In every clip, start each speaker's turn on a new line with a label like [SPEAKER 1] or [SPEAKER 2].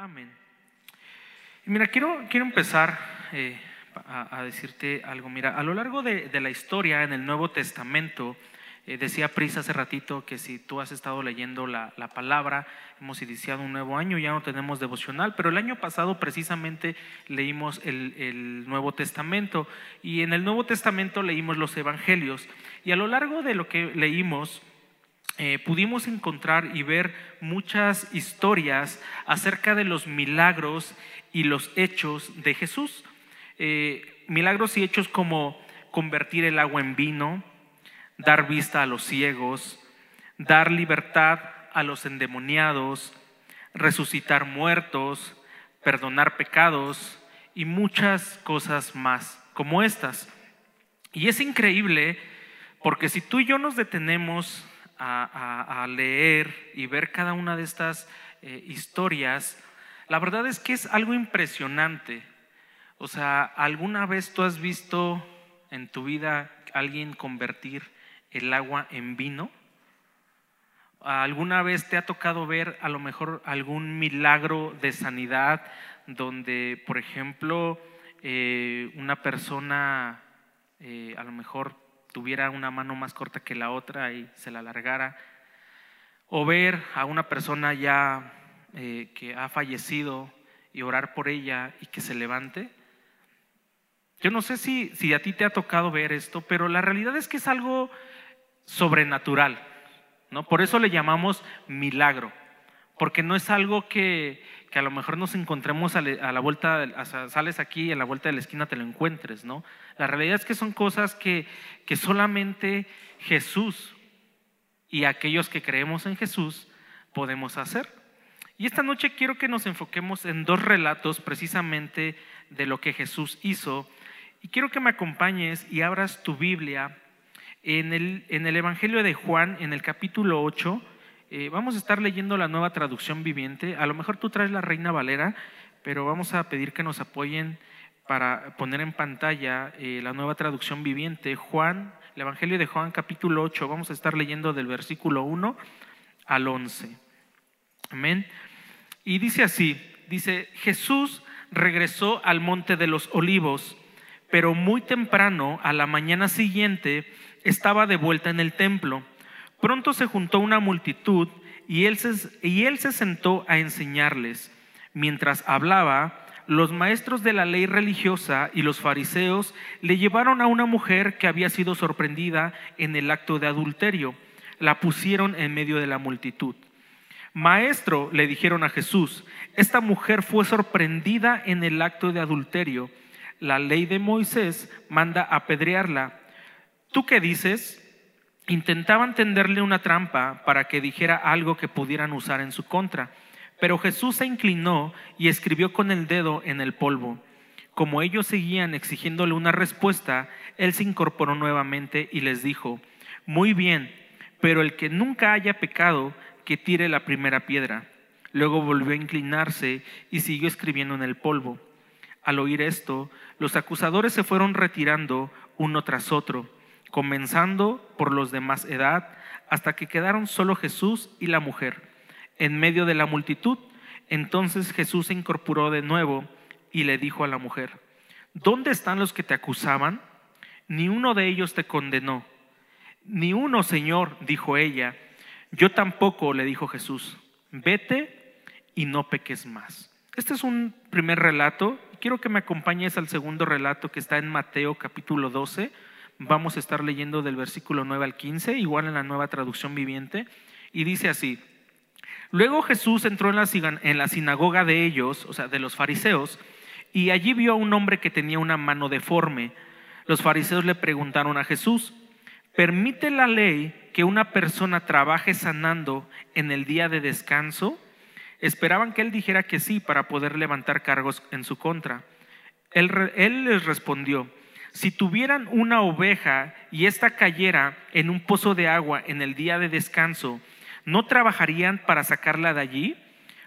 [SPEAKER 1] Amén. Mira, quiero, quiero empezar eh, a, decirte algo. Mira, a lo largo de, la historia en el Nuevo Testamento, eh, decía Prisa hace ratito que si tú has estado leyendo la, palabra, hemos iniciado un nuevo año, ya no tenemos devocional, pero el año pasado precisamente leímos el, el Nuevo Testamento y en el Nuevo Testamento leímos los Evangelios. Y a lo largo de lo que leímos, eh, pudimos encontrar y ver muchas historias acerca de los milagros y los hechos de Jesús. Eh, milagros y hechos como convertir el agua en vino, dar vista a los ciegos, dar libertad a los endemoniados, resucitar muertos, perdonar pecados y muchas cosas más como estas. Y es increíble porque si tú y yo nos detenemos a, leer y ver cada una de estas eh, historias, la verdad es que es algo impresionante. O sea, ¿alguna vez tú has visto en tu vida alguien convertir el agua en vino? ¿Alguna vez te ha tocado ver a lo mejor algún milagro de sanidad donde, por ejemplo, eh, una persona eh, a lo mejor tuviera una mano más corta que la otra y se la alargara, o ver a una persona ya eh, que ha fallecido y orar por ella y que se levante. Yo no sé si, si a ti te ha tocado ver esto, pero la realidad es que es algo sobrenatural, ¿no? Por eso le llamamos milagro, porque no es algo que, que a lo mejor nos encontremos a, la vuelta, sales aquí y a la vuelta de la esquina te lo encuentres, ¿no? La realidad es que son cosas que, que solamente Jesús y aquellos que creemos en Jesús podemos hacer. Y esta noche quiero que nos enfoquemos en dos relatos precisamente de lo que Jesús hizo. Y quiero que me acompañes y abras tu Biblia en el, en el Evangelio de Juan, en el capítulo 8 eh, vamos a estar leyendo la nueva traducción viviente. A lo mejor tú traes la Reina Valera, pero vamos a pedir que nos apoyen para poner en pantalla eh, la nueva traducción viviente. Juan, el Evangelio de Juan capítulo 8, vamos a estar leyendo del versículo 1 al 11. Amén. Y dice así, dice, Jesús regresó al monte de los olivos, pero muy temprano, a la mañana siguiente, estaba de vuelta en el templo Pronto se juntó una multitud y él, se, sentó a enseñarles. Mientras hablaba, los maestros de la ley religiosa y los fariseos le llevaron a una mujer que había sido sorprendida en el acto de adulterio. La pusieron en medio de la multitud. Maestro, le dijeron a Jesús, esta mujer fue sorprendida en el acto de adulterio. La ley de Moisés manda apedrearla. ¿Tú qué dices? Intentaban tenderle una trampa para que dijera algo que pudieran usar en su contra, pero Jesús se inclinó y escribió con el dedo en el polvo. Como ellos seguían exigiéndole una respuesta, él se incorporó nuevamente y les dijo, Muy bien, pero el que nunca haya pecado, que tire la primera piedra. Luego volvió a inclinarse y siguió escribiendo en el polvo. Al oír esto, los acusadores se fueron retirando uno tras otro comenzando por los de más edad, hasta que quedaron solo Jesús y la mujer, en medio de la multitud. Entonces Jesús se incorporó de nuevo y le dijo a la mujer, ¿dónde están los que te acusaban? Ni uno de ellos te condenó. Ni uno, Señor, dijo ella. Yo tampoco, le dijo Jesús, vete y no peques más. Este es un primer relato. Quiero que me acompañes al segundo relato que está en Mateo capítulo 12 vamos a estar leyendo del versículo 9 al 15, igual en la nueva traducción viviente, y dice así, luego Jesús entró en la, sinagoga de ellos, o sea, de los fariseos, y allí vio a un hombre que tenía una mano deforme. Los fariseos le preguntaron a Jesús, ¿permite la ley que una persona trabaje sanando en el día de descanso? Esperaban que él dijera que sí para poder levantar cargos en su contra. Él les respondió, si tuvieran una oveja y ésta cayera en un pozo de agua en el día de descanso, ¿no trabajarían para sacarla de allí?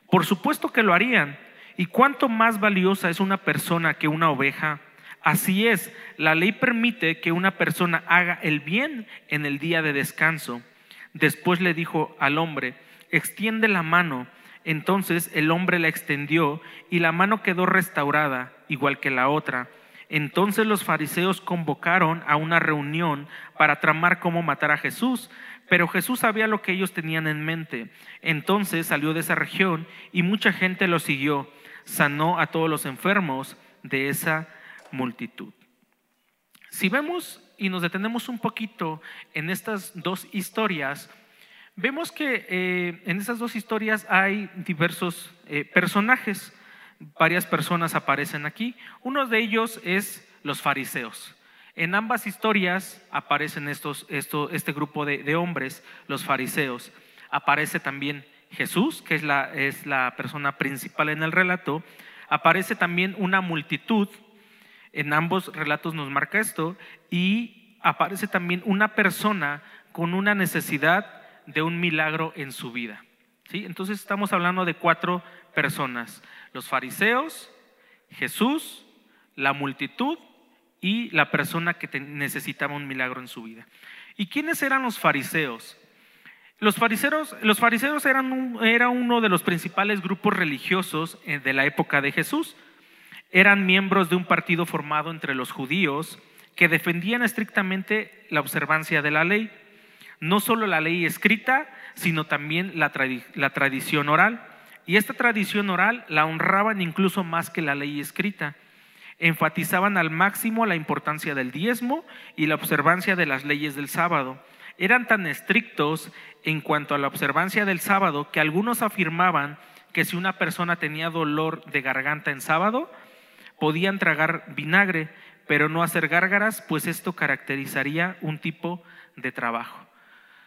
[SPEAKER 1] Por supuesto que lo harían. ¿Y cuánto más valiosa es una persona que una oveja? Así es, la ley permite que una persona haga el bien en el día de descanso. Después le dijo al hombre, extiende la mano. Entonces el hombre la extendió y la mano quedó restaurada, igual que la otra. Entonces los fariseos convocaron a una reunión para tramar cómo matar a Jesús, pero Jesús sabía lo que ellos tenían en mente. Entonces salió de esa región y mucha gente lo siguió. Sanó a todos los enfermos de esa multitud. Si vemos y nos detenemos un poquito en estas dos historias, vemos que eh, en estas dos historias hay diversos eh, personajes, varias personas aparecen aquí. Uno de ellos es los fariseos. En ambas historias aparecen estos, este grupo de, hombres, los fariseos. Aparece también Jesús, que es la, es la persona principal en el relato. Aparece también una multitud. En ambos relatos nos marca esto. Y aparece también una persona con una necesidad de un milagro en su vida. ¿Sí? Entonces estamos hablando de cuatro personas, los fariseos, Jesús, la multitud y la persona que necesitaba un milagro en su vida. ¿Y quiénes eran los fariseos? Los fariseos, los fariseos eran era uno de los principales grupos religiosos eh, de la época de Jesús. Eran miembros de un partido formado entre los judíos que defendían estrictamente la observancia de la ley no solo la ley escrita, sino también la, tradición oral. Y esta tradición oral la honraban incluso más que la ley escrita. Enfatizaban al máximo la importancia del diezmo y la observancia de las leyes del sábado. Eran tan estrictos en cuanto a la observancia del sábado que algunos afirmaban que si una persona tenía dolor de garganta en sábado, podían tragar vinagre, pero no hacer gárgaras, pues esto caracterizaría un tipo de trabajo.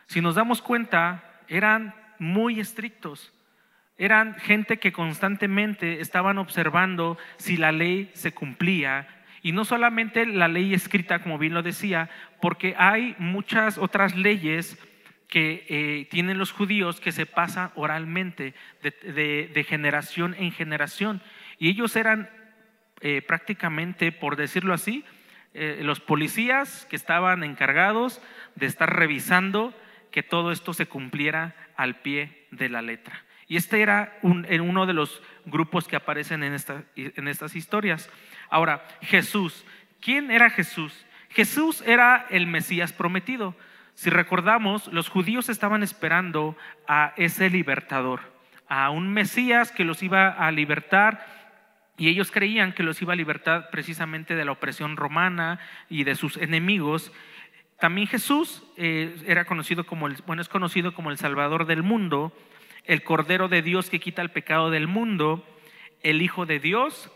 [SPEAKER 1] Si nos damos cuenta, eran muy estrictos. Eran gente que constantemente estaban observando si la ley se cumplía. Y no solamente la ley escrita, como bien lo decía, porque hay muchas otras leyes que eh, tienen los judíos que se pasan oralmente de, generación en generación. Y ellos eran eh, prácticamente, por decirlo así, eh, los policías que estaban encargados de estar revisando que todo esto se cumpliera al pie de la letra. Y este era uno de los grupos que aparecen en, en estas historias. Ahora, Jesús. ¿Quién era Jesús? Jesús era el Mesías prometido. Si recordamos, los judíos estaban esperando a ese libertador, a un Mesías que los iba a libertar y ellos creían que los iba a libertar precisamente de la opresión romana y de sus enemigos. También Jesús eh, era conocido como el, bueno, es conocido como el Salvador del mundo, el Cordero de Dios que quita el pecado del mundo, el Hijo de Dios,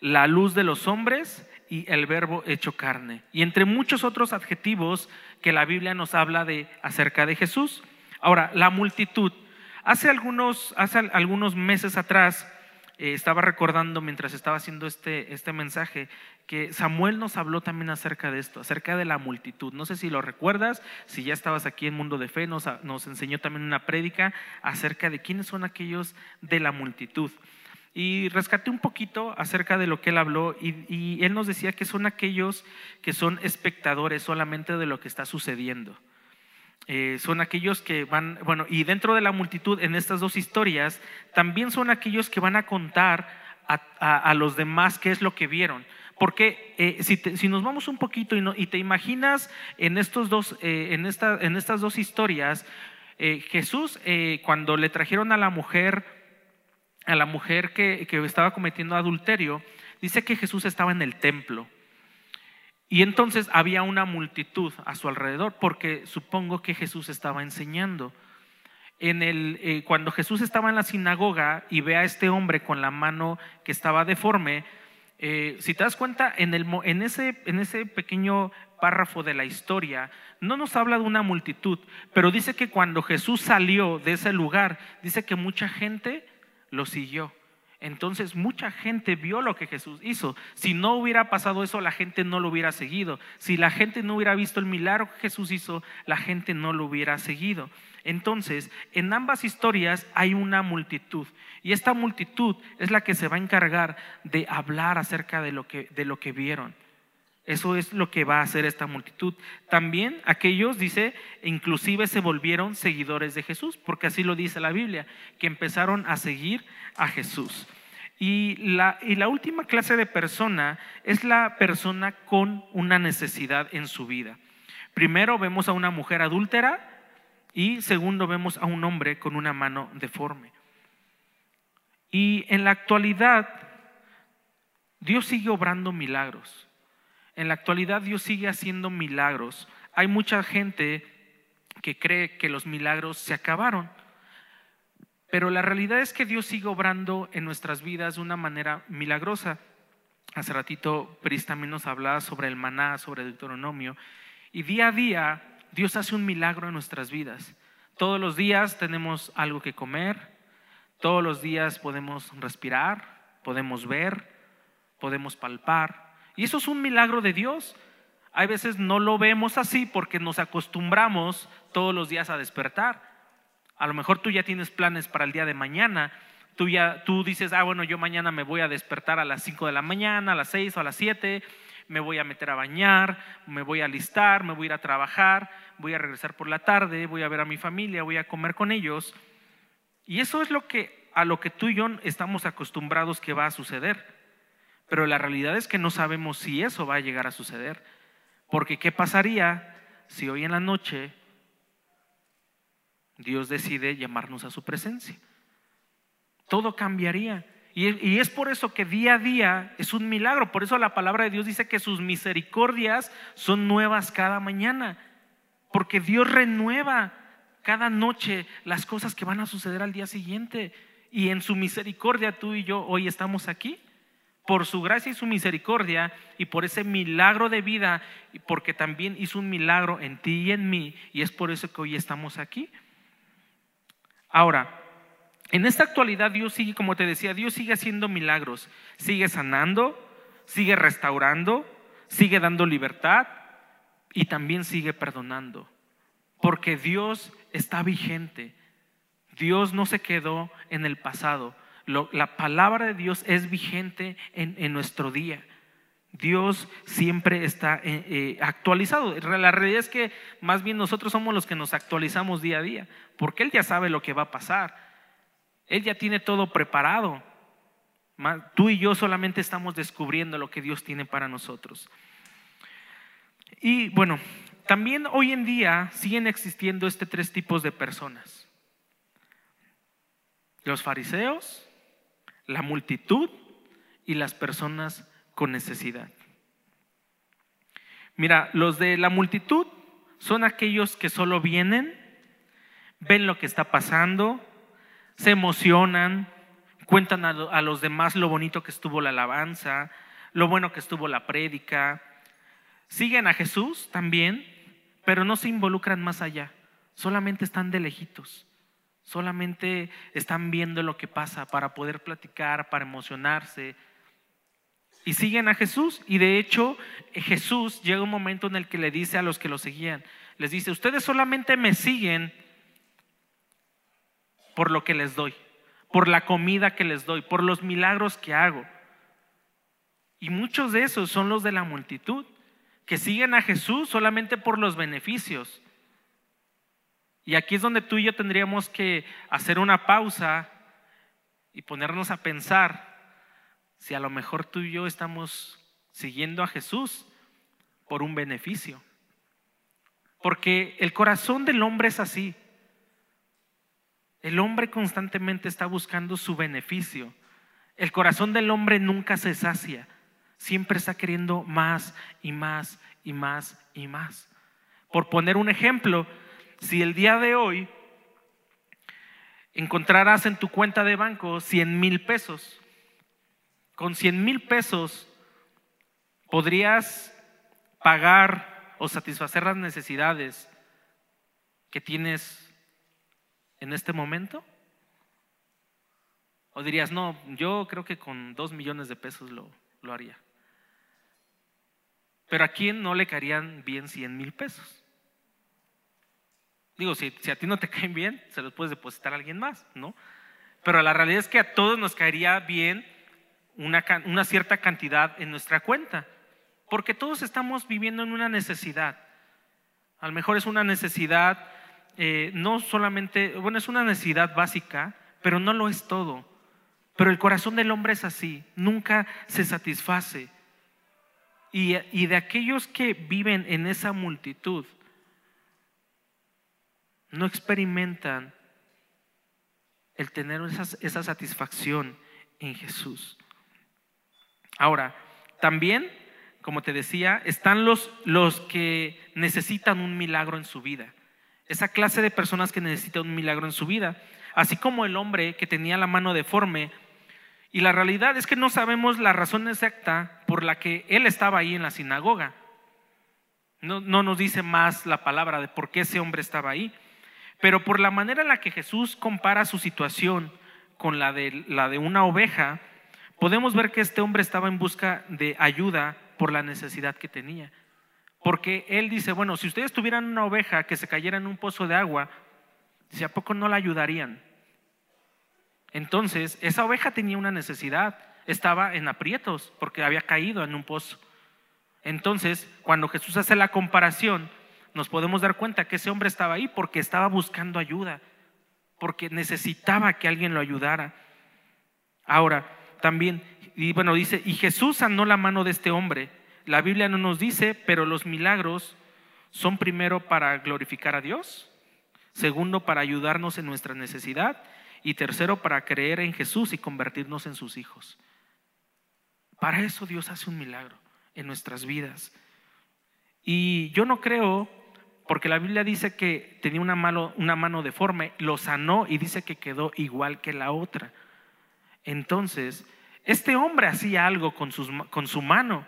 [SPEAKER 1] la luz de los hombres y el Verbo hecho carne. Y entre muchos otros adjetivos que la Biblia nos habla de acerca de Jesús. Ahora, la multitud. Hace algunos, hace algunos meses atrás eh, estaba recordando mientras estaba haciendo este, este mensaje que Samuel nos habló también acerca de esto, acerca de la multitud. No sé si lo recuerdas, si ya estabas aquí en Mundo de Fe, nos, nos enseñó también una prédica acerca de quiénes son aquellos de la multitud. Y rescaté un poquito acerca de lo que él habló y, y él nos decía que son aquellos que son espectadores solamente de lo que está sucediendo. Eh, son aquellos que van, bueno, y dentro de la multitud en estas dos historias, también son aquellos que van a contar a, los demás qué es lo que vieron. Porque eh, si, nos vamos un poquito y, te imaginas en, estos dos, eh, en, esta, en, estas dos historias, Jesús cuando le trajeron a la mujer, a la mujer que, que estaba cometiendo adulterio, dice que Jesús estaba en el templo. Y entonces había una multitud a su alrededor, porque supongo que Jesús estaba enseñando. En el, eh, cuando Jesús estaba en la sinagoga y ve a este hombre con la mano que estaba deforme, eh, si te das cuenta, en, el, en, ese, en ese pequeño párrafo de la historia, no nos habla de una multitud, pero dice que cuando Jesús salió de ese lugar, dice que mucha gente lo siguió. Entonces mucha gente vio lo que Jesús hizo. Si no hubiera pasado eso, la gente no lo hubiera seguido. Si la gente no hubiera visto el milagro que Jesús hizo, la gente no lo hubiera seguido. Entonces, en ambas historias hay una multitud. Y esta multitud es la que se va a encargar de hablar acerca de lo que, de lo que vieron. Eso es lo que va a hacer esta multitud. También aquellos, dice, inclusive se volvieron seguidores de Jesús, porque así lo dice la Biblia, que empezaron a seguir a Jesús. Y la, y la última clase de persona es la persona con una necesidad en su vida. Primero vemos a una mujer adúltera y segundo vemos a un hombre con una mano deforme. Y en la actualidad, Dios sigue obrando milagros. En la actualidad Dios sigue haciendo milagros. Hay mucha gente que cree que los milagros se acabaron. Pero la realidad es que Dios sigue obrando en nuestras vidas de una manera milagrosa. Hace ratito Pris también nos hablaba sobre el maná, sobre el Deuteronomio. Y día a día Dios hace un milagro en nuestras vidas. Todos los días tenemos algo que comer, todos los días podemos respirar, podemos ver, podemos palpar. Y eso es un milagro de Dios. Hay veces no lo vemos así porque nos acostumbramos todos los días a despertar. A lo mejor tú ya tienes planes para el día de mañana. Tú, ya, tú dices, ah, bueno, yo mañana me voy a despertar a las 5 de la mañana, a las 6 o a las 7, me voy a meter a bañar, me voy a alistar, me voy a ir a trabajar, voy a regresar por la tarde, voy a ver a mi familia, voy a comer con ellos. Y eso es lo que a lo que tú y yo estamos acostumbrados que va a suceder. Pero la realidad es que no sabemos si eso va a llegar a suceder. Porque ¿qué pasaría si hoy en la noche Dios decide llamarnos a su presencia? Todo cambiaría. Y, es por eso que día a día es un milagro. Por eso la palabra de Dios dice que sus misericordias son nuevas cada mañana. Porque Dios renueva cada noche las cosas que van a suceder al día siguiente. Y en su misericordia tú y yo hoy estamos aquí por su gracia y su misericordia y por ese milagro de vida, porque también hizo un milagro en ti y en mí, y es por eso que hoy estamos aquí. Ahora, en esta actualidad Dios sigue, como te decía, Dios sigue haciendo milagros, sigue sanando, sigue restaurando, sigue dando libertad y también sigue perdonando, porque Dios está vigente. Dios no se quedó en el pasado la palabra de Dios es vigente en, nuestro día. Dios siempre está eh, eh, actualizado. La realidad es que más bien nosotros somos los que nos actualizamos día a día, porque Él ya sabe lo que va a pasar. Él ya tiene todo preparado. Tú y yo solamente estamos descubriendo lo que Dios tiene para nosotros. Y bueno, también hoy en día siguen existiendo este tres tipos de personas. Los fariseos, la multitud y las personas con necesidad. Mira, los de la multitud son aquellos que solo vienen, ven lo que está pasando, se emocionan, cuentan a, los demás lo bonito que estuvo la alabanza, lo bueno que estuvo la prédica, siguen a Jesús también, pero no se involucran más allá, solamente están de lejitos. Solamente están viendo lo que pasa para poder platicar, para emocionarse. Y siguen a Jesús. Y de hecho, Jesús llega un momento en el que le dice a los que lo seguían, les dice, ustedes solamente me siguen por lo que les doy, por la comida que les doy, por los milagros que hago. Y muchos de esos son los de la multitud, que siguen a Jesús solamente por los beneficios. Y aquí es donde tú y yo tendríamos que hacer una pausa y ponernos a pensar si a lo mejor tú y yo estamos siguiendo a Jesús por un beneficio. Porque el corazón del hombre es así. El hombre constantemente está buscando su beneficio. El corazón del hombre nunca se sacia. Siempre está queriendo más y más y más y más. Por poner un ejemplo, si el día de hoy encontrarás en tu cuenta de banco 100 mil pesos, con 100 mil pesos podrías pagar o satisfacer las necesidades que tienes en este momento? ¿O dirías, no, yo creo que con dos millones de pesos lo, lo haría? Pero a quién no le caerían bien 100 mil pesos? Digo, si, a ti no te caen bien, se los puedes depositar a alguien más, ¿no? Pero la realidad es que a todos nos caería bien una, una cierta cantidad en nuestra cuenta. porque todos estamos viviendo en una necesidad. A lo mejor es una necesidad, eh, no solamente, bueno, es una necesidad básica, pero no lo es todo. Pero el corazón del hombre es así, nunca se satisface. Y, y de aquellos que viven en esa multitud, no experimentan el tener esa, satisfacción en Jesús. Ahora, también, como te decía, están los, los que necesitan un milagro en su vida. Esa clase de personas que necesitan un milagro en su vida. Así como el hombre que tenía la mano deforme. Y la realidad es que no sabemos la razón exacta por la que él estaba ahí en la sinagoga. No, no nos dice más la palabra de por qué ese hombre estaba ahí. Pero por la manera en la que Jesús compara su situación con la de, la de una oveja, podemos ver que este hombre estaba en busca de ayuda por la necesidad que tenía. Porque él dice, bueno, si ustedes tuvieran una oveja que se cayera en un pozo de agua, si ¿a poco no la ayudarían? Entonces, esa oveja tenía una necesidad, estaba en aprietos porque había caído en un pozo. Entonces, cuando Jesús hace la comparación, nos podemos dar cuenta que ese hombre estaba ahí porque estaba buscando ayuda, porque necesitaba que alguien lo ayudara. Ahora, también, y bueno, dice, y Jesús sanó la mano de este hombre. La Biblia no nos dice, pero los milagros son primero para glorificar a Dios, segundo para ayudarnos en nuestra necesidad y tercero para creer en Jesús y convertirnos en sus hijos. Para eso Dios hace un milagro en nuestras vidas. Y yo no creo porque la Biblia dice que tenía una mano, una mano deforme, lo sanó y dice que quedó igual que la otra. Entonces, este hombre hacía algo con, con su mano,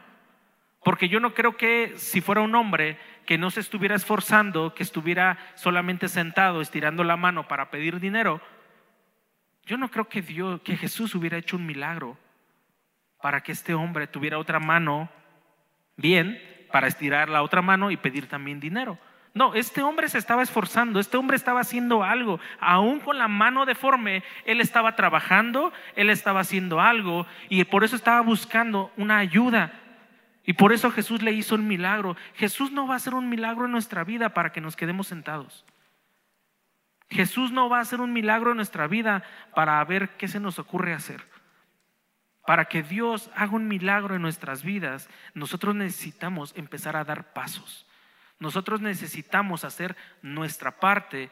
[SPEAKER 1] porque yo no creo que si fuera un hombre que no se estuviera esforzando, que estuviera solamente sentado estirando la mano para pedir dinero, yo no creo que Dios, que Jesús hubiera hecho un milagro para que este hombre tuviera otra mano bien para estirar la otra mano y pedir también dinero. No, este hombre se estaba esforzando, este hombre estaba haciendo algo, aún con la mano deforme, él estaba trabajando, él estaba haciendo algo y por eso estaba buscando una ayuda. Y por eso Jesús le hizo un milagro. Jesús no va a hacer un milagro en nuestra vida para que nos quedemos sentados. Jesús no va a hacer un milagro en nuestra vida para ver qué se nos ocurre hacer. Para que Dios haga un milagro en nuestras vidas, nosotros necesitamos empezar a dar pasos. Nosotros necesitamos hacer nuestra parte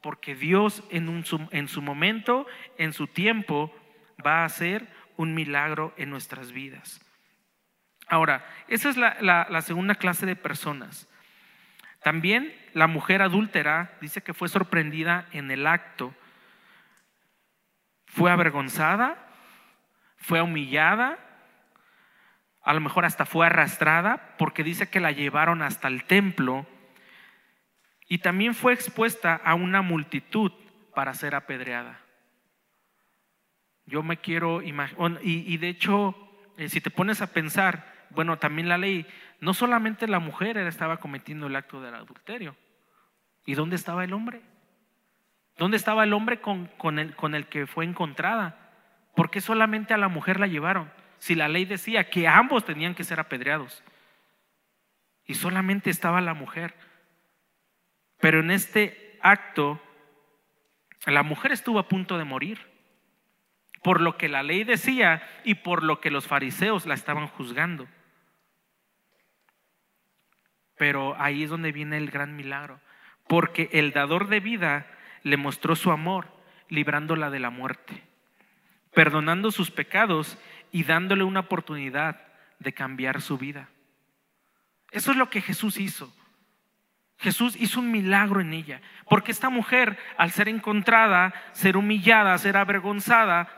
[SPEAKER 1] porque Dios en, su momento, en su tiempo, va a hacer un milagro en nuestras vidas. Ahora, esa es la segunda clase de personas. También la mujer adúltera dice que fue sorprendida en el acto. Fue avergonzada, fue humillada, a lo mejor hasta fue arrastrada porque dice que la llevaron hasta el templo y también fue expuesta a una multitud para ser apedreada. Yo me quiero imaginar, y, de hecho, eh, si te pones a pensar, bueno, también la ley, no solamente la mujer estaba cometiendo el acto del adulterio. ¿Y dónde estaba el hombre? ¿Dónde estaba el hombre con, con, el, con el que fue encontrada? ¿Por qué solamente a la mujer la llevaron? Si la ley decía que ambos tenían que ser apedreados? Y solamente estaba la mujer. Pero en este acto, la mujer estuvo a punto de morir por lo que la ley decía y por lo que los fariseos la estaban juzgando. Pero ahí es donde viene el gran milagro, porque el dador de vida le mostró su amor, librándola de la muerte, perdonando sus pecados y dándole una oportunidad de cambiar su vida. Eso es lo que Jesús hizo. Jesús hizo un milagro en ella, porque esta mujer, al ser encontrada, ser humillada, ser avergonzada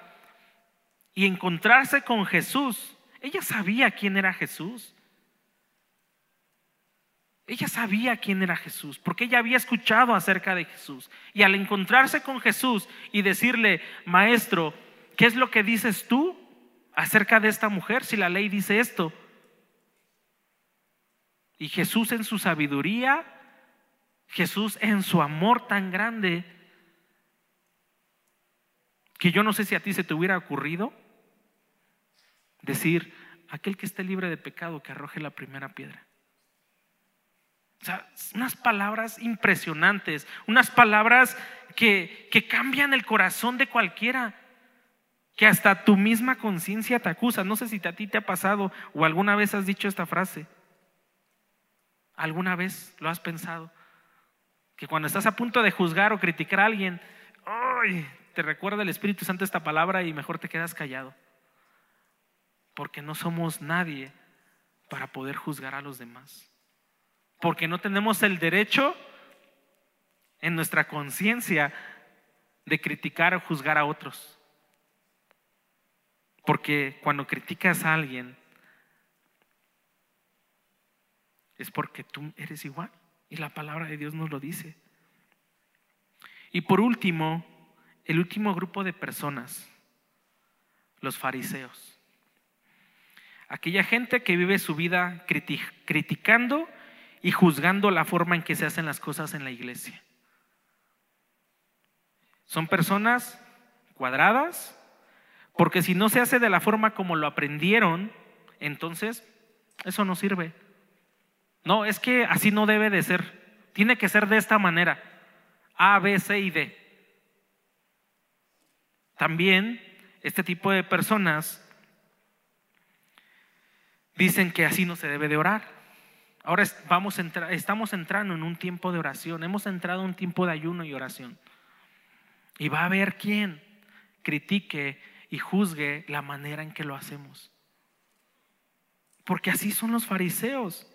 [SPEAKER 1] y encontrarse con Jesús, ella sabía quién era Jesús. Ella sabía quién era Jesús, porque ella había escuchado acerca de Jesús. Y al encontrarse con Jesús y decirle, Maestro, ¿qué es lo que dices tú? Acerca de esta mujer si la ley dice esto? Y Jesús en su sabiduría, Jesús en su amor tan grande, que yo no sé si a ti se te hubiera ocurrido decir, aquel que esté libre de pecado, que arroje la primera piedra. O sea, unas palabras impresionantes, unas palabras que, que cambian el corazón de cualquiera, que hasta tu misma conciencia te acusa. No sé si a ti te ha pasado o alguna vez has dicho esta frase. ¿Alguna vez lo has pensado? Que cuando estás a punto de juzgar o criticar a alguien, te recuerda el Espíritu Santo esta palabra y mejor te quedas callado. Porque no somos nadie para poder juzgar a los demás porque no tenemos el derecho en nuestra conciencia de criticar o juzgar a otros. Porque cuando criticas a alguien, es porque tú eres igual. Y la palabra de Dios nos lo dice. Y por último, el último grupo de personas, los fariseos. Aquella gente que vive su vida criticando y juzgando la forma en que se hacen las cosas en la iglesia. Son personas cuadradas, porque si no se hace de la forma como lo aprendieron, entonces eso no sirve. No, es que así no debe de ser. Tiene que ser de esta manera. A, B, C y D. También este tipo de personas dicen que así no se debe de orar. Ahora vamos estamos entrando en un tiempo de oración, hemos entrado en un tiempo de ayuno y oración. Y va a haber quien critique y juzgue la manera en que lo hacemos. Porque así son los fariseos.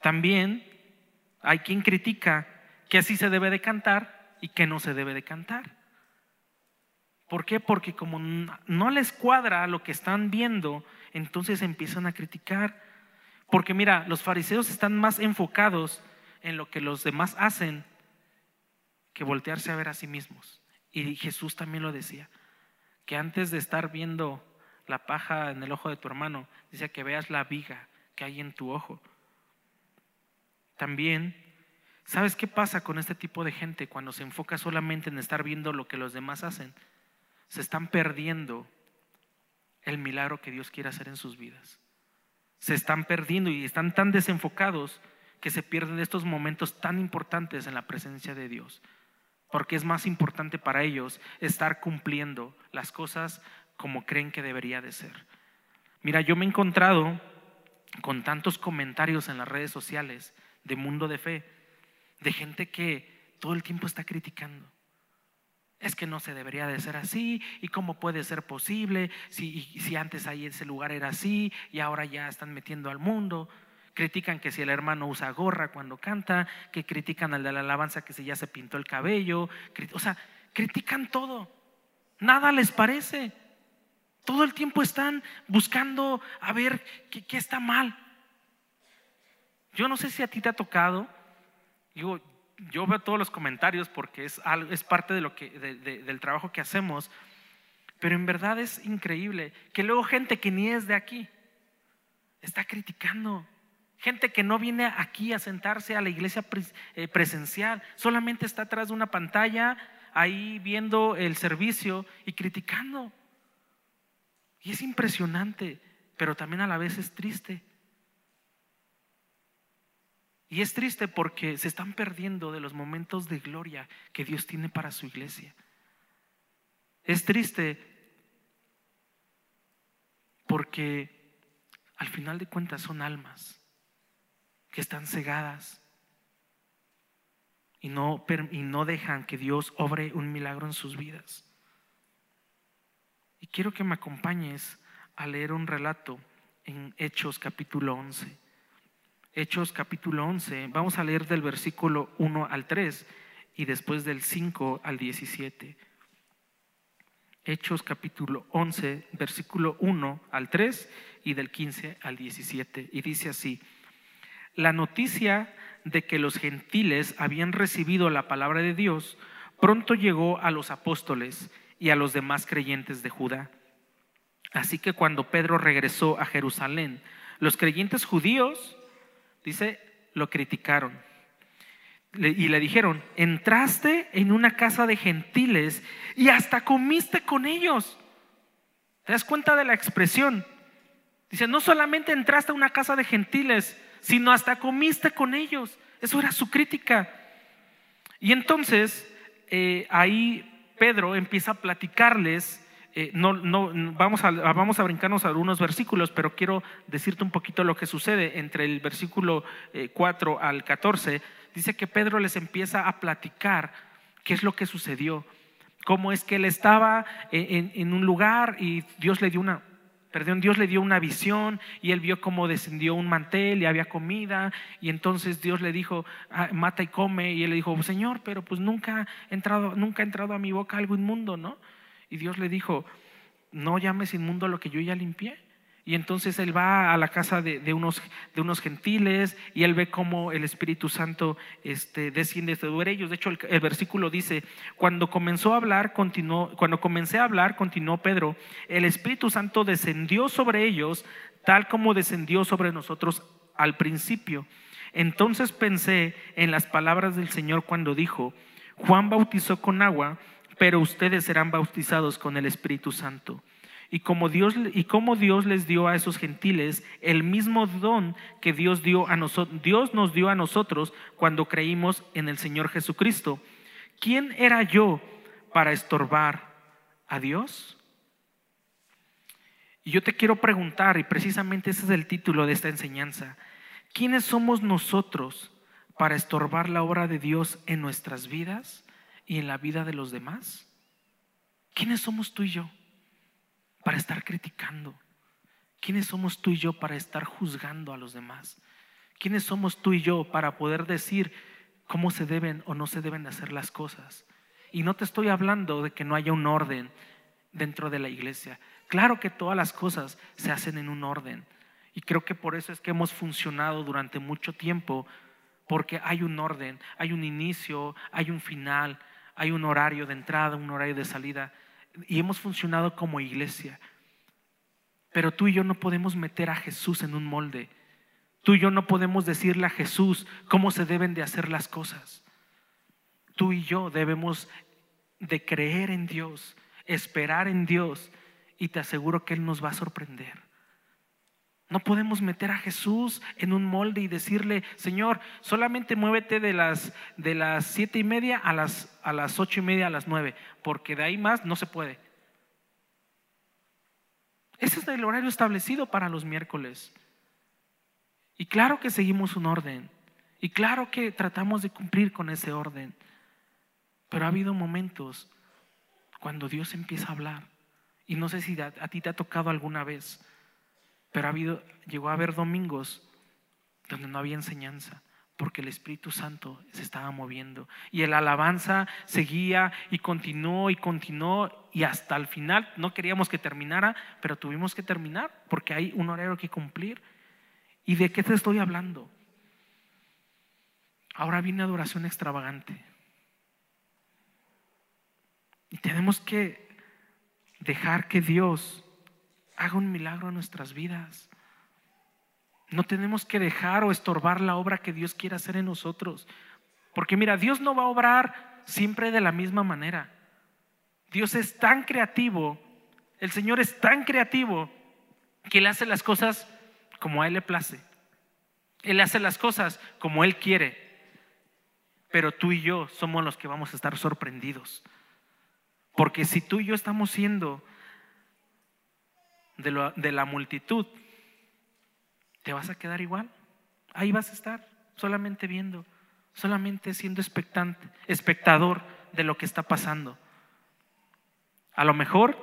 [SPEAKER 1] También hay quien critica que así se debe de cantar y que no se debe de cantar. ¿Por qué? Porque como no les cuadra lo que están viendo, entonces empiezan a criticar porque mira, los fariseos están más enfocados en lo que los demás hacen que voltearse a ver a sí mismos. Y Jesús también lo decía, que antes de estar viendo la paja en el ojo de tu hermano, decía que veas la viga que hay en tu ojo. También, ¿sabes qué pasa con este tipo de gente cuando se enfoca solamente en estar viendo lo que los demás hacen? Se están perdiendo el milagro que Dios quiere hacer en sus vidas se están perdiendo y están tan desenfocados que se pierden estos momentos tan importantes en la presencia de Dios. Porque es más importante para ellos estar cumpliendo las cosas como creen que debería de ser. Mira, yo me he encontrado con tantos comentarios en las redes sociales de mundo de fe, de gente que todo el tiempo está criticando es que no se debería de ser así y cómo puede ser posible si, si antes ahí ese lugar era así y ahora ya están metiendo al mundo. Critican que si el hermano usa gorra cuando canta, que critican al de la alabanza que si ya se pintó el cabello, o sea, critican todo. Nada les parece. Todo el tiempo están buscando a ver qué, está mal. Yo no sé si a ti te ha tocado, digo, yo veo todos los comentarios porque es, es parte de lo que, del trabajo que hacemos, pero en verdad es increíble que luego gente que ni es de aquí está criticando. Gente que no viene aquí a sentarse a la iglesia eh, presencial, solamente está atrás de una pantalla ahí viendo el servicio y criticando. Y es impresionante, pero también a la vez es triste. Y es triste porque se están perdiendo de los momentos de gloria que Dios tiene para su iglesia. Es triste porque al final de cuentas son almas que están cegadas y no, y no dejan que Dios obre un milagro en sus vidas. Y quiero que me acompañes a leer un relato en Hechos capítulo 11. Hechos capítulo 11, vamos a leer del versículo 1 al 3 y después del 5 al 17. Hechos capítulo 11, versículo 1 al 3 y del 15 al 17. Y dice así, la noticia de que los gentiles habían recibido la palabra de Dios pronto llegó a los apóstoles y a los demás creyentes de Judá. Así que cuando Pedro regresó a Jerusalén, los creyentes judíos dice, lo criticaron. Y le dijeron, entraste en una casa de gentiles y hasta comiste con ellos. ¿Te das cuenta de la expresión? Dice, no solamente entraste a una casa de gentiles, sino hasta comiste con ellos. Eso era su crítica. Y entonces eh, ahí Pedro empieza a platicarles. Eh, no, no, vamos, a, vamos a brincarnos algunos versículos, pero quiero decirte un poquito lo que sucede entre el versículo 4 eh, al 14. Dice que Pedro les empieza a platicar qué es lo que sucedió, cómo es que él estaba en un lugar y Dios le dio una, Perdón, Dios le dio una visión y él vio cómo descendió un mantel y había comida y entonces Dios le dijo, ah, mata y come y él le dijo, Señor, pero pues nunca ha entrado, nunca ha entrado a mi boca algo inmundo, ¿no? Y Dios le dijo, no llames inmundo lo que yo ya limpié. Y entonces él va a la casa de, unos, de unos, gentiles y él ve cómo el Espíritu Santo este, desciende sobre ellos. De hecho, el, versículo dice, cuando comenzó a hablar, continuó, cuando comencé a hablar, continuó Pedro, el Espíritu Santo descendió sobre ellos tal como descendió sobre nosotros al principio. Entonces pensé en las palabras del Señor cuando dijo, Juan bautizó con agua, pero ustedes serán bautizados con el Espíritu Santo y como Dios y como Dios les dio a esos gentiles el mismo don que Dios dio a Dios nos dio a nosotros cuando creímos en el Señor Jesucristo. ¿Quién era yo para estorbar a Dios? Y yo te quiero preguntar, y precisamente ese es el título de esta enseñanza, ¿quiénes somos nosotros para estorbar la obra de Dios en nuestras vidas y en la vida de los demás? ¿Quiénes somos tú y yo? Para estar criticando? ¿Quiénes somos tú y yo para estar juzgando a los demás? ¿Quiénes somos tú y yo para poder decir cómo se deben o no se deben hacer las cosas? Y no te estoy hablando de que no haya un orden dentro de la iglesia. Claro que todas las cosas se hacen en un orden. Y creo que por eso es que hemos funcionado durante mucho tiempo, porque hay un orden, hay un inicio, hay un final, hay un horario de entrada, un horario de salida y hemos funcionado como iglesia. Pero tú y yo no podemos meter a Jesús en un molde. Tú y yo no podemos decirle a Jesús cómo se deben de hacer las cosas. Tú y yo debemos de creer en Dios, esperar en Dios y te aseguro que Él nos va a sorprender. No podemos meter a Jesús en un molde y decirle, Señor, solamente muévete de las, de las siete y media a las, a las ocho y media, a las nueve, porque de ahí más no se puede. Ese es el horario establecido para los miércoles. Y claro que seguimos un orden. Y claro que tratamos de cumplir con ese orden. Pero ha habido momentos cuando Dios empieza a hablar. Y no sé si a, a ti te ha tocado alguna vez pero ha habido, llegó a haber domingos donde no había enseñanza, porque el Espíritu Santo se estaba moviendo. Y el alabanza seguía y continuó y continuó y hasta el final no queríamos que terminara, pero tuvimos que terminar porque hay un horario que cumplir. ¿Y de qué te estoy hablando? Ahora viene adoración extravagante. Y tenemos que dejar que Dios haga un milagro en nuestras vidas. No tenemos que dejar o estorbar la obra que Dios quiere hacer en nosotros. Porque mira, Dios no va a obrar siempre de la misma manera. Dios es tan creativo, el Señor es tan creativo que Él hace las cosas como a Él le place. Él hace las cosas como Él quiere. Pero tú y yo somos los que vamos a estar sorprendidos. Porque si tú y yo estamos siendo de, la multitud, ¿te vas a quedar igual? Ahí vas a estar, solamente viendo, solamente siendo expectante, espectador de lo que está pasando. A lo mejor,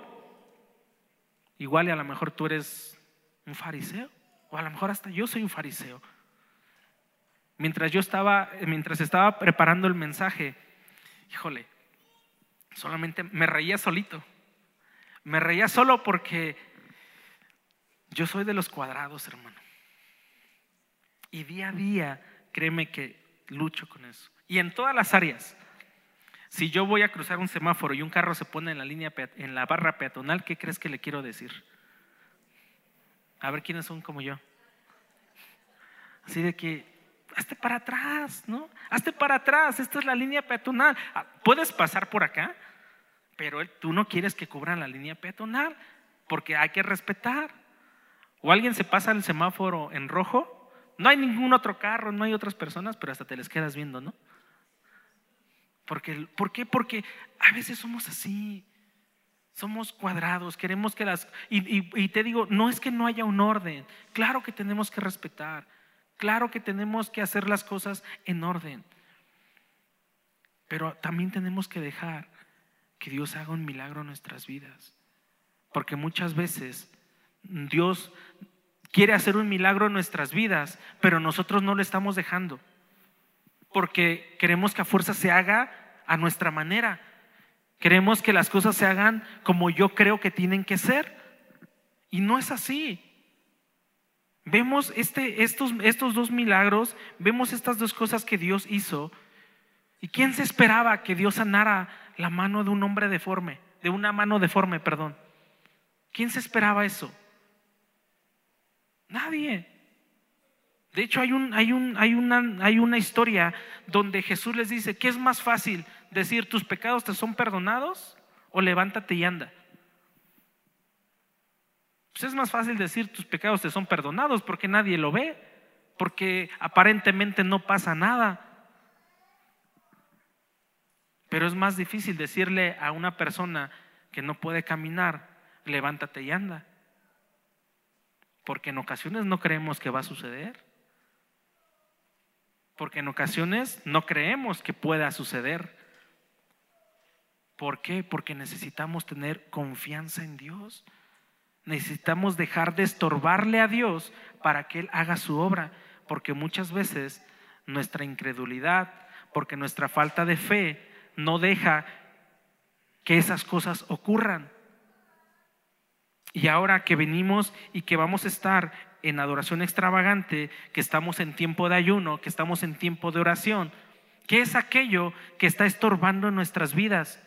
[SPEAKER 1] igual y a lo mejor tú eres un fariseo, o a lo mejor hasta yo soy un fariseo. Mientras yo estaba, mientras estaba preparando el mensaje, híjole, solamente me reía solito. Me reía solo porque yo soy de los cuadrados, hermano. Y día a día, créeme que lucho con eso. Y en todas las áreas. Si yo voy a cruzar un semáforo y un carro se pone en la línea en la barra peatonal, ¿qué crees que le quiero decir? A ver quiénes son como yo. Así de que hazte para atrás, ¿no? Hazte para atrás, esta es la línea peatonal. Ah, puedes pasar por acá, pero tú no quieres que cubran la línea peatonal porque hay que respetar. O alguien se pasa el semáforo en rojo, no hay ningún otro carro, no hay otras personas, pero hasta te les quedas viendo, ¿no? Porque, ¿Por qué? Porque a veces somos así, somos cuadrados, queremos que las... Y, y te digo, no es que no haya un orden, claro que tenemos que respetar, claro que tenemos que hacer las cosas en orden, pero también tenemos que dejar que Dios haga un milagro en nuestras vidas. Porque muchas veces Dios quiere hacer un milagro en nuestras vidas, pero nosotros no lo estamos dejando. Porque queremos que a fuerza se haga a nuestra manera. Queremos que las cosas se hagan como yo creo que tienen que ser. Y no es así. Vemos este, estos, estos dos milagros, vemos estas dos cosas que Dios hizo. ¿Y quién se esperaba que Dios sanara la mano de un hombre deforme? De una mano deforme, perdón. ¿Quién se esperaba eso? Nadie. De hecho, hay, un, hay, un, hay, una, hay una historia donde Jesús les dice, ¿qué es más fácil? ¿Decir tus pecados te son perdonados o levántate y anda? Pues es más fácil decir tus pecados te son perdonados porque nadie lo ve, porque aparentemente no pasa nada. Pero es más difícil decirle a una persona que no puede caminar, levántate y anda. Porque en ocasiones no creemos que va a suceder. Porque en ocasiones no creemos que pueda suceder. ¿Por qué? Porque necesitamos tener confianza en Dios. Necesitamos dejar de estorbarle a Dios para que Él haga su obra. Porque muchas veces nuestra incredulidad, porque nuestra falta de fe no deja que esas cosas ocurran. Y ahora que venimos y que vamos a estar en adoración extravagante, que estamos en tiempo de ayuno, que estamos en tiempo de oración, ¿qué es aquello que está estorbando en nuestras vidas?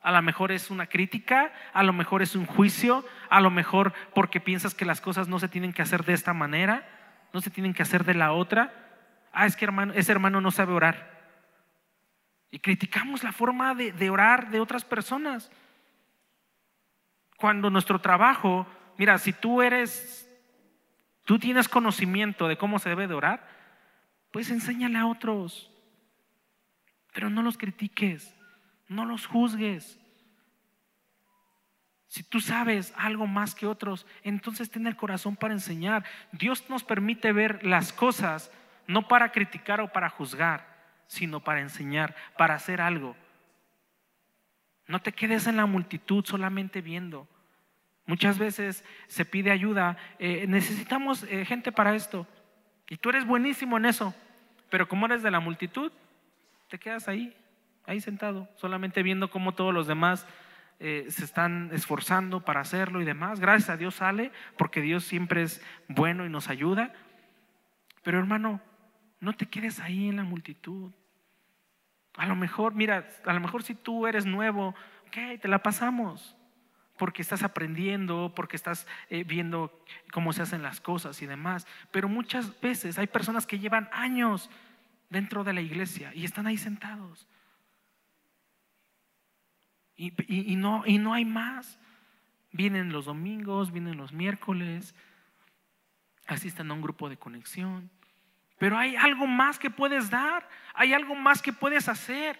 [SPEAKER 1] A lo mejor es una crítica, a lo mejor es un juicio, a lo mejor porque piensas que las cosas no se tienen que hacer de esta manera, no se tienen que hacer de la otra. Ah, es que hermano, ese hermano no sabe orar. Y criticamos la forma de, de orar de otras personas cuando nuestro trabajo, mira, si tú eres, tú tienes conocimiento de cómo se debe de orar, pues enséñale a otros. Pero no los critiques, no los juzgues. Si tú sabes algo más que otros, entonces ten el corazón para enseñar. Dios nos permite ver las cosas no para criticar o para juzgar, sino para enseñar, para hacer algo. No te quedes en la multitud solamente viendo. Muchas veces se pide ayuda. Eh, necesitamos eh, gente para esto. Y tú eres buenísimo en eso. Pero como eres de la multitud, te quedas ahí, ahí sentado, solamente viendo cómo todos los demás eh, se están esforzando para hacerlo y demás. Gracias a Dios sale, porque Dios siempre es bueno y nos ayuda. Pero hermano, no te quedes ahí en la multitud. A lo mejor, mira, a lo mejor si tú eres nuevo, ok, te la pasamos porque estás aprendiendo, porque estás eh, viendo cómo se hacen las cosas y demás. Pero muchas veces hay personas que llevan años dentro de la iglesia y están ahí sentados. Y, no, y no hay más. Vienen los domingos, vienen los miércoles, asisten a un grupo de conexión. Pero hay algo más que puedes dar, hay algo más que puedes hacer.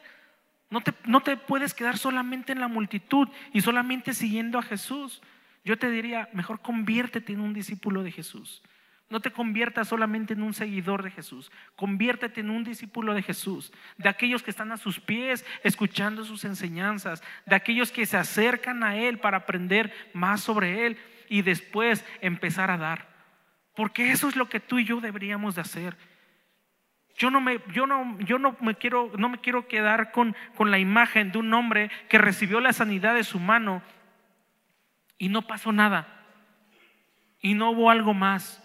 [SPEAKER 1] No te, no te puedes quedar solamente en la multitud y solamente siguiendo a Jesús. Yo te diría, mejor conviértete en un discípulo de Jesús. No te conviertas solamente en un seguidor de Jesús. Conviértete en un discípulo de Jesús. De aquellos que están a sus pies escuchando sus enseñanzas. De aquellos que se acercan a Él para aprender más sobre Él y después empezar a dar. Porque eso es lo que tú y yo deberíamos de hacer. Yo no me, yo no, yo no me, quiero, no me quiero quedar con, con la imagen de un hombre que recibió la sanidad de su mano y no pasó nada. Y no hubo algo más.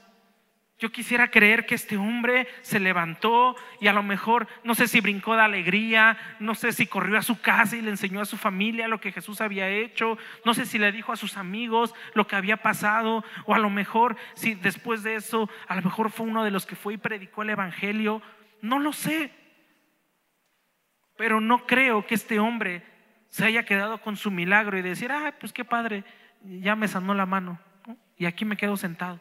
[SPEAKER 1] Yo quisiera creer que este hombre se levantó y a lo mejor, no sé si brincó de alegría, no sé si corrió a su casa y le enseñó a su familia lo que Jesús había hecho, no sé si le dijo a sus amigos lo que había pasado, o a lo mejor si después de eso, a lo mejor fue uno de los que fue y predicó el Evangelio, no lo sé. Pero no creo que este hombre se haya quedado con su milagro y decir, ah, pues qué padre, ya me sanó la mano y aquí me quedo sentado.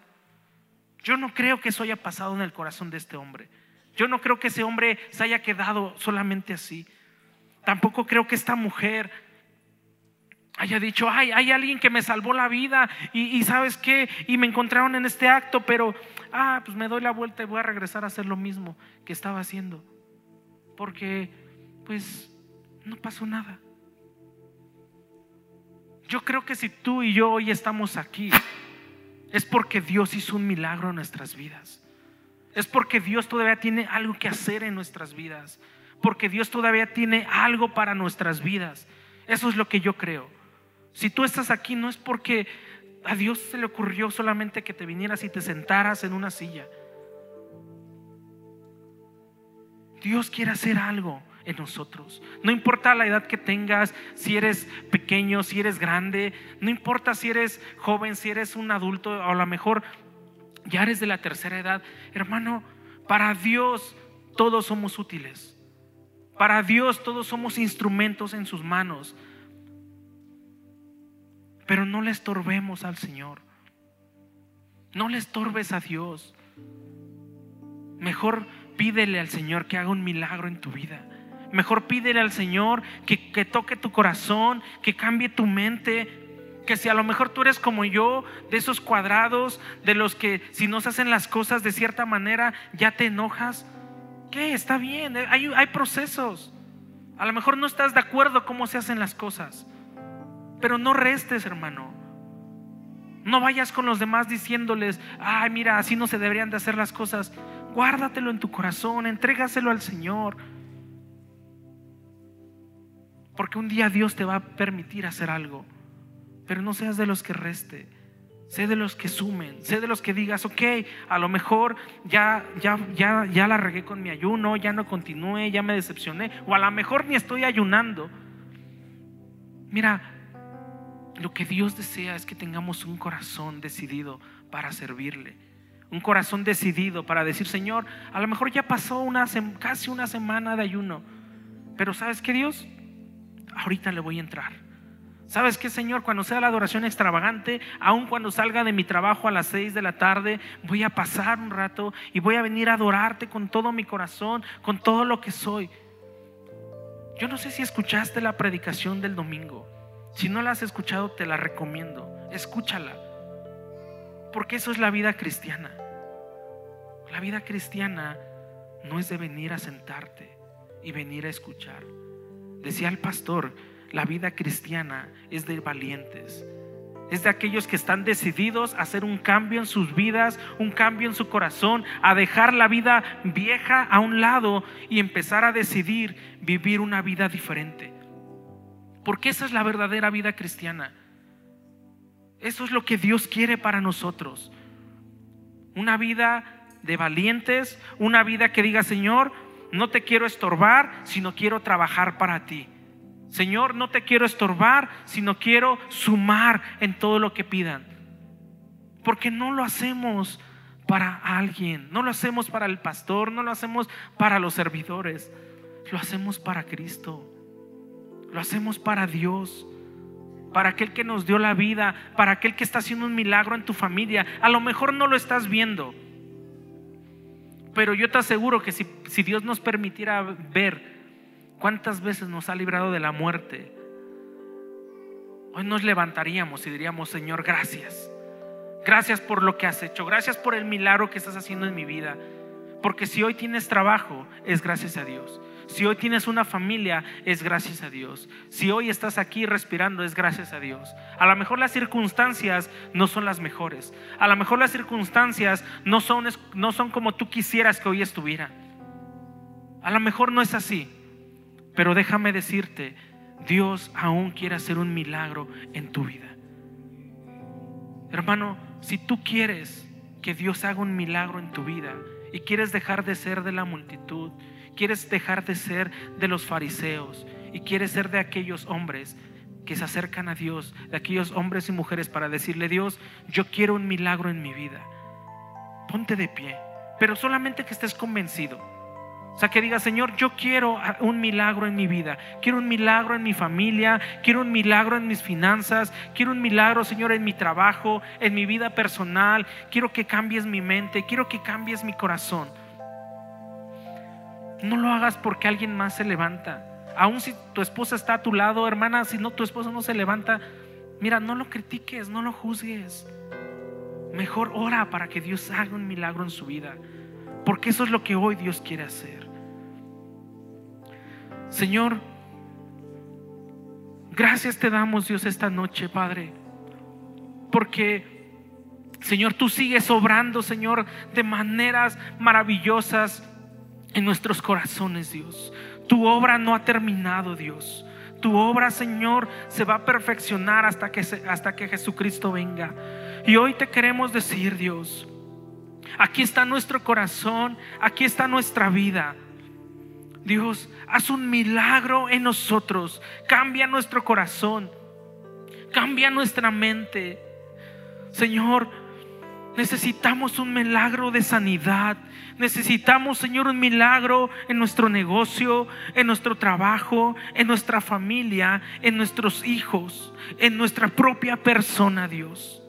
[SPEAKER 1] Yo no creo que eso haya pasado en el corazón de este hombre. Yo no creo que ese hombre se haya quedado solamente así. Tampoco creo que esta mujer haya dicho, ay, hay alguien que me salvó la vida y, sabes qué, y me encontraron en este acto, pero, ah, pues me doy la vuelta y voy a regresar a hacer lo mismo que estaba haciendo. Porque, pues, no pasó nada. Yo creo que si tú y yo hoy estamos aquí, es porque Dios hizo un milagro en nuestras vidas. Es porque Dios todavía tiene algo que hacer en nuestras vidas. Porque Dios todavía tiene algo para nuestras vidas. Eso es lo que yo creo. Si tú estás aquí no es porque a Dios se le ocurrió solamente que te vinieras y te sentaras en una silla. Dios quiere hacer algo en nosotros. No importa la edad que tengas, si eres pequeño, si eres grande, no importa si eres joven, si eres un adulto, o a lo mejor ya eres de la tercera edad. Hermano, para Dios todos somos útiles. Para Dios todos somos instrumentos en sus manos. Pero no le estorbemos al Señor. No le estorbes a Dios. Mejor pídele al Señor que haga un milagro en tu vida. Mejor pídele al Señor que, que, toque tu corazón, que cambie tu mente. Que si a lo mejor tú eres como yo, de esos cuadrados, de los que si no se hacen las cosas de cierta manera ya te enojas. ¿Qué? Está bien, hay, hay procesos. A lo mejor no estás de acuerdo cómo se hacen las cosas. Pero no restes, hermano. No vayas con los demás diciéndoles, ay, mira, así no se deberían de hacer las cosas. Guárdatelo en tu corazón, entrégaselo al Señor. Porque un día Dios te va a permitir hacer algo. Pero no seas de los que reste. Sé de los que sumen, sé de los que digas, ok, a lo mejor ya, ya, ya, ya la regué con mi ayuno, ya no continué, ya me decepcioné, o a lo mejor ni estoy ayunando. Mira, lo que Dios desea es que tengamos un corazón decidido para servirle. Un corazón decidido para decir, Señor, a lo mejor ya pasó una, casi una semana de ayuno, pero ¿sabes qué Dios? Ahorita le voy a entrar. ¿Sabes qué, Señor? Cuando sea la adoración extravagante, aun cuando salga de mi trabajo a las seis de la tarde, voy a pasar un rato y voy a venir a adorarte con todo mi corazón, con todo lo que soy. Yo no sé si escuchaste la predicación del domingo. Si no la has escuchado, te la recomiendo. Escúchala. Porque eso es la vida cristiana. La vida cristiana no es de venir a sentarte y venir a escuchar. Decía el pastor, la vida cristiana es de valientes. Es de aquellos que están decididos a hacer un cambio en sus vidas, un cambio en su corazón, a dejar la vida vieja a un lado y empezar a decidir vivir una vida diferente. Porque esa es la verdadera vida cristiana. Eso es lo que Dios quiere para nosotros. Una vida de valientes, una vida que diga, Señor, no te quiero estorbar, sino quiero trabajar para ti. Señor, no te quiero estorbar, sino quiero sumar en todo lo que pidan. Porque no lo hacemos para alguien, no lo hacemos para el pastor, no lo hacemos para los servidores, lo hacemos para Cristo. Lo hacemos para Dios, para aquel que nos dio la vida, para aquel que está haciendo un milagro en tu familia. A lo mejor no lo estás viendo, pero yo te aseguro que si, si Dios nos permitiera ver cuántas veces nos ha librado de la muerte, hoy nos levantaríamos y diríamos, Señor, gracias. Gracias por lo que has hecho. Gracias por el milagro que estás haciendo en mi vida. Porque si hoy tienes trabajo, es gracias a Dios. Si hoy tienes una familia, es gracias a Dios. Si hoy estás aquí respirando, es gracias a Dios. A lo mejor las circunstancias no son las mejores. A lo mejor las circunstancias no son, no son como tú quisieras que hoy estuviera. A lo mejor no es así. Pero déjame decirte, Dios aún quiere hacer un milagro en tu vida. Hermano, si tú quieres que Dios haga un milagro en tu vida y quieres dejar de ser de la multitud, quieres dejar de ser de los fariseos y quieres ser de aquellos hombres que se acercan a Dios, de aquellos hombres y mujeres para decirle, Dios, yo quiero un milagro en mi vida. Ponte de pie, pero solamente que estés convencido. O sea, que diga, Señor, yo quiero un milagro en mi vida, quiero un milagro en mi familia, quiero un milagro en mis finanzas, quiero un milagro, Señor, en mi trabajo, en mi vida personal, quiero que cambies mi mente, quiero que cambies mi corazón. No lo hagas porque alguien más se levanta. Aun si tu esposa está a tu lado, hermana, si no tu esposa no se levanta, mira, no lo critiques, no lo juzgues. Mejor ora para que Dios haga un milagro en su vida. Porque eso es lo que hoy Dios quiere hacer. Señor, gracias te damos Dios esta noche, Padre. Porque, Señor, tú sigues obrando, Señor, de maneras maravillosas en nuestros corazones, Dios. Tu obra no ha terminado, Dios. Tu obra, Señor, se va a perfeccionar hasta que, hasta que Jesucristo venga. Y hoy te queremos decir, Dios, aquí está nuestro corazón, aquí está nuestra vida. Dios, haz un milagro en nosotros, cambia nuestro corazón, cambia nuestra mente. Señor, necesitamos un milagro de sanidad, Necesitamos, Señor, un milagro en nuestro negocio, en nuestro trabajo, en nuestra familia, en nuestros hijos, en nuestra propia persona, Dios.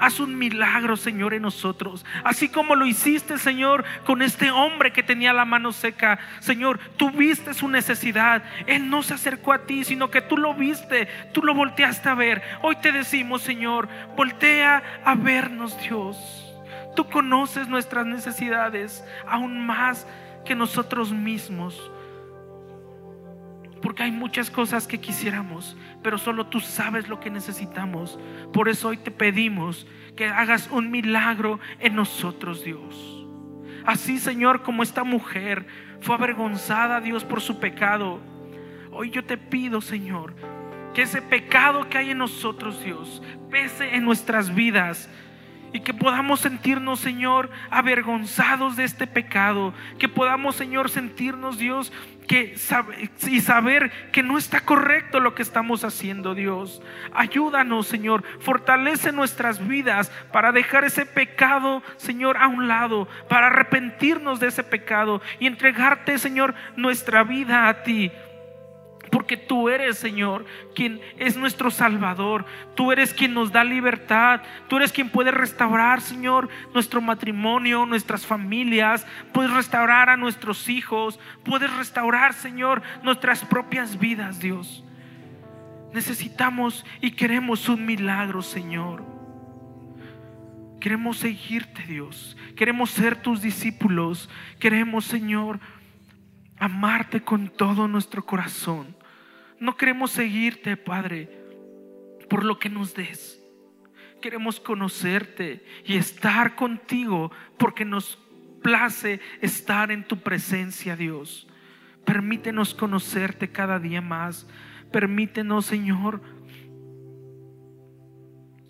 [SPEAKER 1] Haz un milagro, Señor, en nosotros. Así como lo hiciste, Señor, con este hombre que tenía la mano seca. Señor, tú viste su necesidad. Él no se acercó a ti, sino que tú lo viste, tú lo volteaste a ver. Hoy te decimos, Señor, voltea a vernos, Dios. Tú conoces nuestras necesidades aún más que nosotros mismos. Porque hay muchas cosas que quisiéramos, pero solo tú sabes lo que necesitamos. Por eso hoy te pedimos que hagas un milagro en nosotros, Dios. Así, Señor, como esta mujer fue avergonzada, Dios, por su pecado. Hoy yo te pido, Señor, que ese pecado que hay en nosotros, Dios, pese en nuestras vidas y que podamos sentirnos, Señor, avergonzados de este pecado. Que podamos, Señor, sentirnos, Dios, que y saber que no está correcto lo que estamos haciendo, Dios. Ayúdanos, Señor. Fortalece nuestras vidas para dejar ese pecado, Señor, a un lado, para arrepentirnos de ese pecado y entregarte, Señor, nuestra vida a ti. Porque tú eres, Señor, quien es nuestro Salvador. Tú eres quien nos da libertad. Tú eres quien puede restaurar, Señor, nuestro matrimonio, nuestras familias. Puedes restaurar a nuestros hijos. Puedes restaurar, Señor, nuestras propias vidas, Dios. Necesitamos y queremos un milagro, Señor. Queremos seguirte, Dios. Queremos ser tus discípulos. Queremos, Señor, amarte con todo nuestro corazón. No queremos seguirte, Padre, por lo que nos des. Queremos conocerte y estar contigo porque nos place estar en tu presencia, Dios. Permítenos conocerte cada día más. Permítenos, Señor,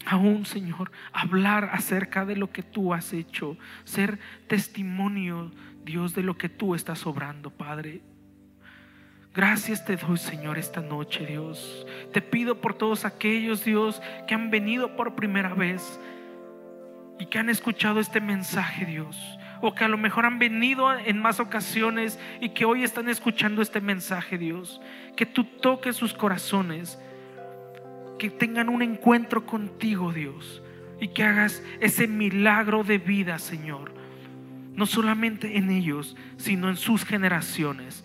[SPEAKER 1] aún, Señor, hablar acerca de lo que tú has hecho, ser testimonio, Dios, de lo que tú estás obrando, Padre. Gracias te doy, Señor, esta noche, Dios. Te pido por todos aquellos, Dios, que han venido por primera vez y que han escuchado este mensaje, Dios. O que a lo mejor han venido en más ocasiones y que hoy están escuchando este mensaje, Dios. Que tú toques sus corazones. Que tengan un encuentro contigo, Dios. Y que hagas ese milagro de vida, Señor. No solamente en ellos, sino en sus generaciones.